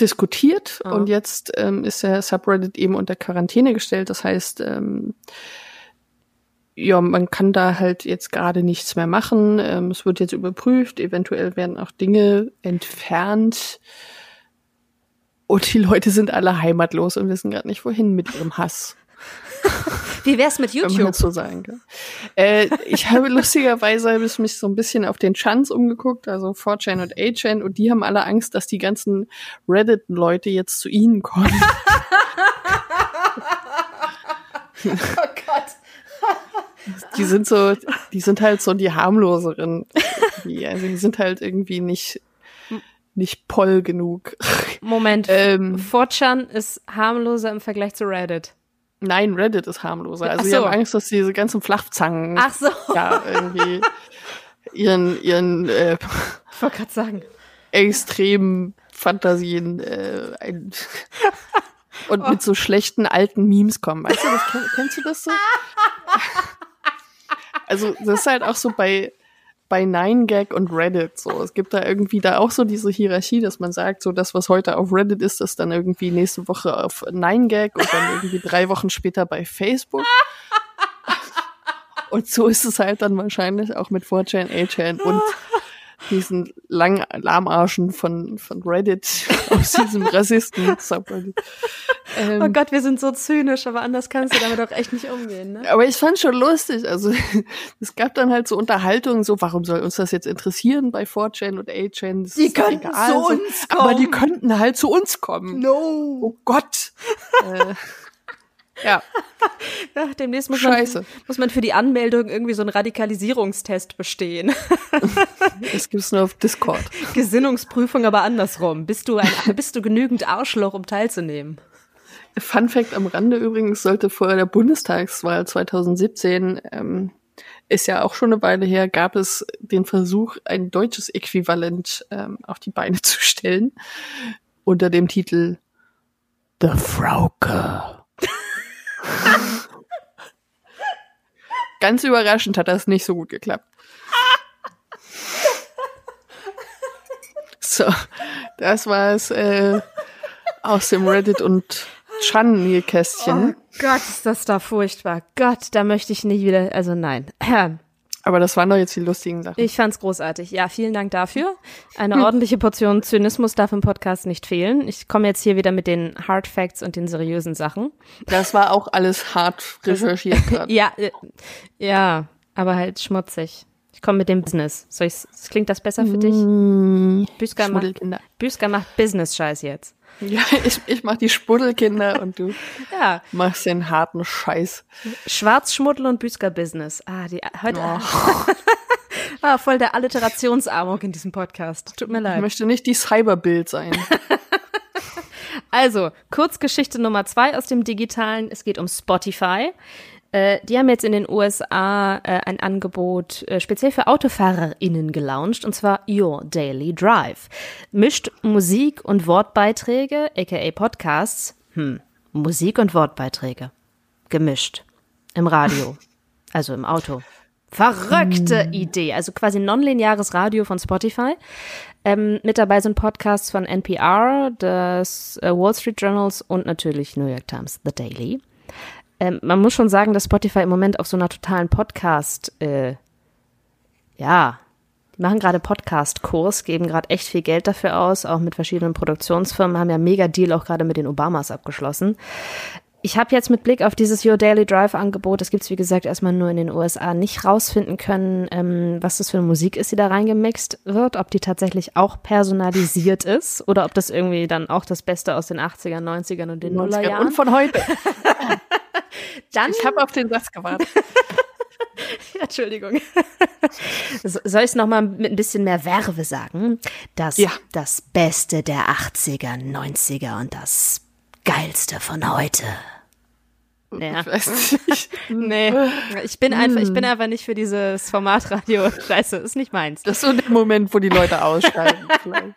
diskutiert Ah. und jetzt ähm, ist der Subreddit eben unter Quarantäne gestellt. Das heißt, ähm, ja, man kann da halt jetzt gerade nichts mehr machen. Ähm, es wird jetzt überprüft, eventuell werden auch Dinge entfernt. Und die Leute sind alle heimatlos und wissen gerade nicht, wohin mit ihrem Hass. Wie wär's mit YouTube? so sagen kann. Äh, ich habe lustigerweise hab ich mich so ein bisschen auf den Chans umgeguckt, also 4chan und 8chan, und die haben alle Angst, dass die ganzen Reddit-Leute jetzt zu ihnen kommen. Oh Gott. Die sind so, die sind halt so die harmloseren. Die, also die sind halt irgendwie nicht, nicht poll genug. Moment. Ähm. 4chan ist harmloser im Vergleich zu Reddit. Nein, Reddit ist harmloser. Also Ach so. haben Angst, dass diese ganzen Flachzangen Ach so. ja irgendwie ihren, ihren äh, Ich wollte gerade sagen. extremen Fantasien äh, ein und mit so schlechten alten Memes kommen. Weißt du, das, kenn, kennst du das so? Also das ist halt auch so bei bei 9gag und Reddit so. Es gibt da irgendwie da auch so diese Hierarchie, dass man sagt, so das, was heute auf Reddit ist, ist dann irgendwie nächste Woche auf 9gag und dann irgendwie drei Wochen später bei Facebook. Und so ist es halt dann wahrscheinlich auch mit 4chan, 8chan und diesen langen Lahmarschen von, von Reddit aus diesem Rassisten-Subreddit. Ähm, Oh Gott, wir sind so zynisch, aber anders kannst du damit auch echt nicht umgehen, ne? aber ich fand schon lustig. Also es gab dann halt so Unterhaltungen, so warum soll uns das jetzt interessieren bei 4chan und 8chan? Das Die könnten egal, zu uns Aber die kommen. könnten halt zu uns kommen. No. Oh Gott. äh, ja, Ja, demnächst muss Scheiße. man, muss man für die Anmeldung irgendwie so einen Radikalisierungstest bestehen. das gibt's nur auf Discord. Gesinnungsprüfung aber andersrum. Bist du, ein, bist du genügend Arschloch, um teilzunehmen? Fun Fact am Rande übrigens sollte vor der Bundestagswahl 2017 ähm, ist ja auch schon eine Weile her, gab es den Versuch, ein deutsches Äquivalent ähm, auf die Beine zu stellen unter dem Titel The Frauke. Ganz überraschend hat das nicht so gut geklappt. So, das war es äh, aus dem Reddit und Chan-Kästchen. Gott, ist das da furchtbar. Gott, da möchte ich nicht wieder, also nein. Aber das waren doch jetzt die lustigen Sachen. Ich fand's großartig. Ja, vielen Dank dafür. Eine ordentliche Portion Zynismus darf im Podcast nicht fehlen. Ich komme jetzt hier wieder mit den Hard Facts und den seriösen Sachen. Das war auch alles hart recherchiert gerade. Ja, äh, ja, aber halt schmutzig. Ich komme mit dem Business. Soll ich's, klingt das besser für dich? Büsker macht. Büsker macht Business-Scheiß jetzt. Ja, ich, ich mach die Spuddelkinder und du Ja, machst den harten Scheiß. Schwarzschmuddel und Büsker-Business. Ah, die, heute, Oh, ah, voll der Alliterationsarmut in diesem Podcast. Tut mir ich leid. möchte nicht die Cyberbild sein. Also, Kurzgeschichte Nummer zwei aus dem Digitalen. Es geht um Spotify. Äh, die haben jetzt in den USA äh, ein Angebot äh, speziell für AutofahrerInnen gelauncht, und zwar Your Daily Drive. Mischt Musik und Wortbeiträge, aka Podcasts, hm, Musik und Wortbeiträge. Gemischt. Im Radio. Also im Auto. Verrückte Idee. Also quasi nonlineares Radio von Spotify. Ähm, mit dabei sind Podcasts von NPR, des äh, Wall Street Journals und natürlich New York Times, The Daily. Ähm, man muss schon sagen, dass Spotify im Moment auf so einer totalen Podcast, äh, ja, die machen gerade Podcast-Kurs, geben gerade echt viel Geld dafür aus, auch mit verschiedenen Produktionsfirmen, haben ja mega Deal auch gerade mit den Obamas abgeschlossen. Ich habe jetzt mit Blick auf dieses Your Daily Drive Angebot, das gibt's wie gesagt erstmal nur in den USA, nicht rausfinden können, ähm, was das für eine Musik ist, die da reingemixt wird, ob die tatsächlich auch personalisiert ist oder ob das irgendwie dann auch das Beste aus den 80ern, 90ern und den Nullerjahren. Und von heute. dann, Ich habe auf den Satz gewartet. Entschuldigung. So- Soll ich es nochmal mit ein bisschen mehr Werbe sagen? Das, Ja. das Beste der 80er, 90er und das Geilste von heute. Ja. Ich weiß nicht. Nee, ich bin einfach, ich bin einfach nicht für dieses Formatradio. Scheiße, ist nicht meins. Das ist so der Moment, wo die Leute aussteigen. vielleicht.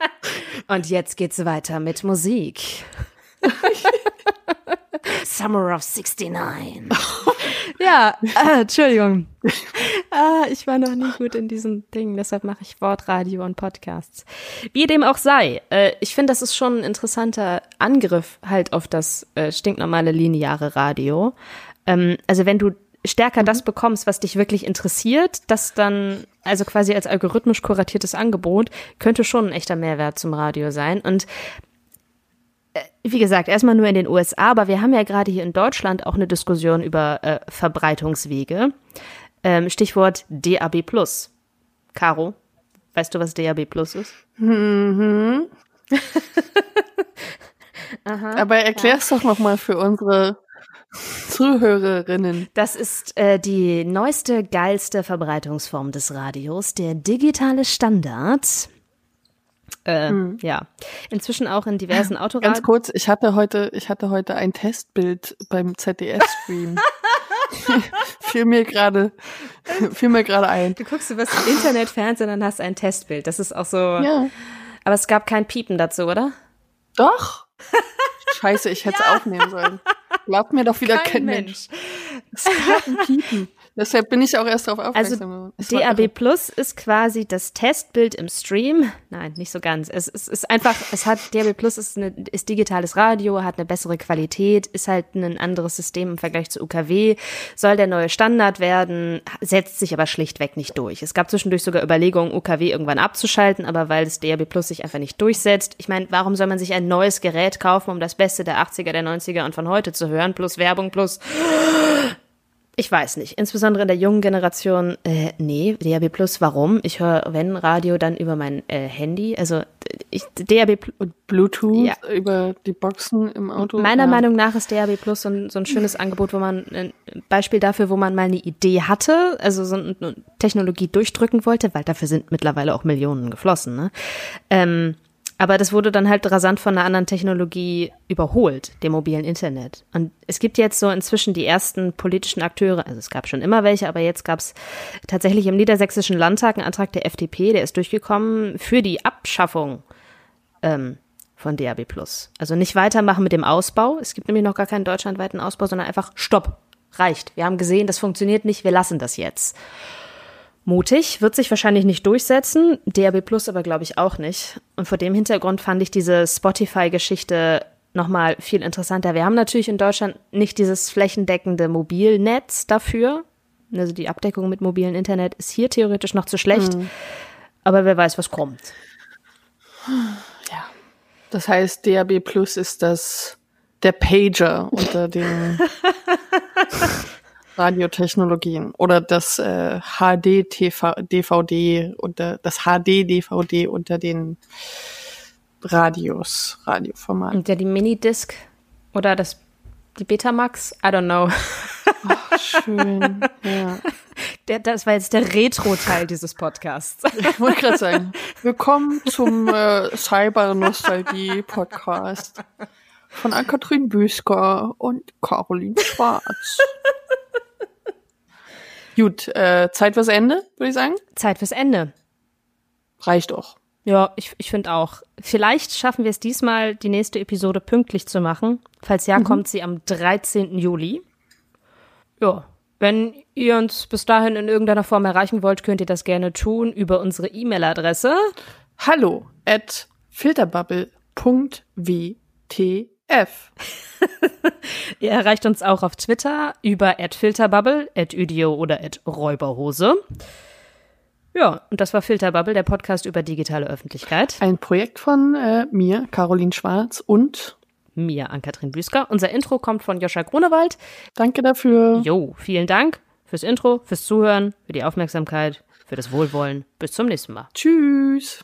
Und jetzt geht's weiter mit Musik. Summer of 69. ja, äh, Entschuldigung. Ah, ich war noch nie gut in diesem Ding, deshalb mache ich Wortradio und Podcasts. Wie dem auch sei, äh, ich finde, das ist schon ein interessanter Angriff halt auf das äh, stinknormale lineare Radio. Ähm, also wenn du stärker das bekommst, was dich wirklich interessiert, das dann, also quasi als algorithmisch kuratiertes Angebot, könnte schon ein echter Mehrwert zum Radio sein. Und äh, wie gesagt, erstmal nur in den USA, aber wir haben ja gerade hier in Deutschland auch eine Diskussion über äh, Verbreitungswege. Ähm, Stichwort DAB+. Caro, weißt du, was DAB Plus ist? Aber erklär's doch noch mal für unsere Zuhörerinnen. Das ist äh, die neueste, geilste Verbreitungsform des Radios, der digitale Standard. Äh, Ja, inzwischen auch in diversen Ganz Autoradios. kurz, ich hatte heute, ich hatte heute ein Testbild beim ZDF-Stream. fiel mir gerade, fiel mir gerade ein. Du guckst über das Internet, Fernsehen, dann hast du ein Testbild. Das ist auch so. Ja. Aber es gab kein Piepen dazu, oder? Doch. Scheiße, ich hätte es aufnehmen sollen. Glaubt mir doch wieder kein, Mensch. Es gab ein Piepen. Deshalb bin ich auch erst darauf aufmerksam Also. Es war DAB. Plus ist quasi das Testbild im Stream. Nein, nicht so ganz. Es, es ist einfach, es hat DAB Plus ist, eine, ist digitales Radio, hat eine bessere Qualität, ist halt ein anderes System im Vergleich zu UKW, soll der neue Standard werden, setzt sich aber schlichtweg nicht durch. Es gab zwischendurch sogar Überlegungen, UKW irgendwann abzuschalten, aber weil das DAB Plus sich einfach nicht durchsetzt. Ich meine, warum soll man sich ein neues Gerät kaufen, um das Beste der 80er, der 90er und von heute zu hören, plus Werbung, plus ich weiß nicht. Insbesondere in der jungen Generation, äh, nee, DAB Plus, warum? Ich höre, wenn Radio, dann über mein äh, Handy. Also ich, DAB Plus, Und Bluetooth Ja. über die Boxen im Auto. meiner ja. Meinung nach ist DAB Plus so ein, so ein schönes Angebot, wo man ein Beispiel dafür, wo man mal eine Idee hatte, also so eine Technologie durchdrücken wollte, weil dafür sind mittlerweile auch Millionen geflossen. Ne? Ähm, aber das wurde dann halt rasant von einer anderen Technologie überholt, dem mobilen Internet. Und es gibt jetzt so inzwischen die ersten politischen Akteure, also es gab schon immer welche, aber jetzt gab es tatsächlich im Niedersächsischen Landtag einen Antrag der FDP, der ist durchgekommen für die Abschaffung ähm, von DAB+. Also nicht weitermachen mit dem Ausbau. Es gibt nämlich noch gar keinen deutschlandweiten Ausbau, sondern einfach Stopp. Reicht. Wir haben gesehen, das funktioniert nicht, wir lassen das jetzt. Mutig, wird sich wahrscheinlich nicht durchsetzen, DAB Plus aber glaube ich auch nicht. Und vor dem Hintergrund fand ich diese Spotify-Geschichte nochmal viel interessanter. Wir haben natürlich in Deutschland nicht dieses flächendeckende Mobilnetz dafür. Also die Abdeckung mit mobilem Internet ist hier theoretisch noch zu schlecht. Mhm. Aber wer weiß, was kommt. Ja. Das heißt, DAB Plus ist das der Pager unter den Radiotechnologien oder das äh, HD TV DVD unter das HD DVD unter den Radios Radioformaten. Und ja, die Minidisc oder das die Betamax, I don't know. Ach, schön. Ja. Der, das war jetzt der Retro-Teil dieses Podcasts. Ich wollte gerade sagen, willkommen zum äh, Cyber-Nostalgie-Podcast von Ann-Kathrin Büsker und Caroline Schwarz. Gut, äh, Zeit fürs Ende, würde ich sagen. Zeit fürs Ende. Reicht doch. Ja, ich, ich finde auch. Vielleicht schaffen wir es diesmal, die nächste Episode pünktlich zu machen. Falls ja, kommt sie am 13. Juli. Ja, wenn ihr uns bis dahin in irgendeiner Form erreichen wollt, könnt ihr das gerne tun über unsere E-Mail-Adresse. Hallo at filterbubble.wtf. Ihr erreicht uns auch auf Twitter über @filterbubble, @udio oder @räuberhose. Ja, und das war Filterbubble, der Podcast über digitale Öffentlichkeit. Ein Projekt von äh, mir, Caroline Schwarz und Mir, Ann-Kathrin Büsker. Unser Intro kommt von Joscha Grunewald. danke dafür. Jo, vielen Dank fürs Intro, fürs Zuhören, für die Aufmerksamkeit, für das Wohlwollen. Bis zum nächsten Mal. Tschüss.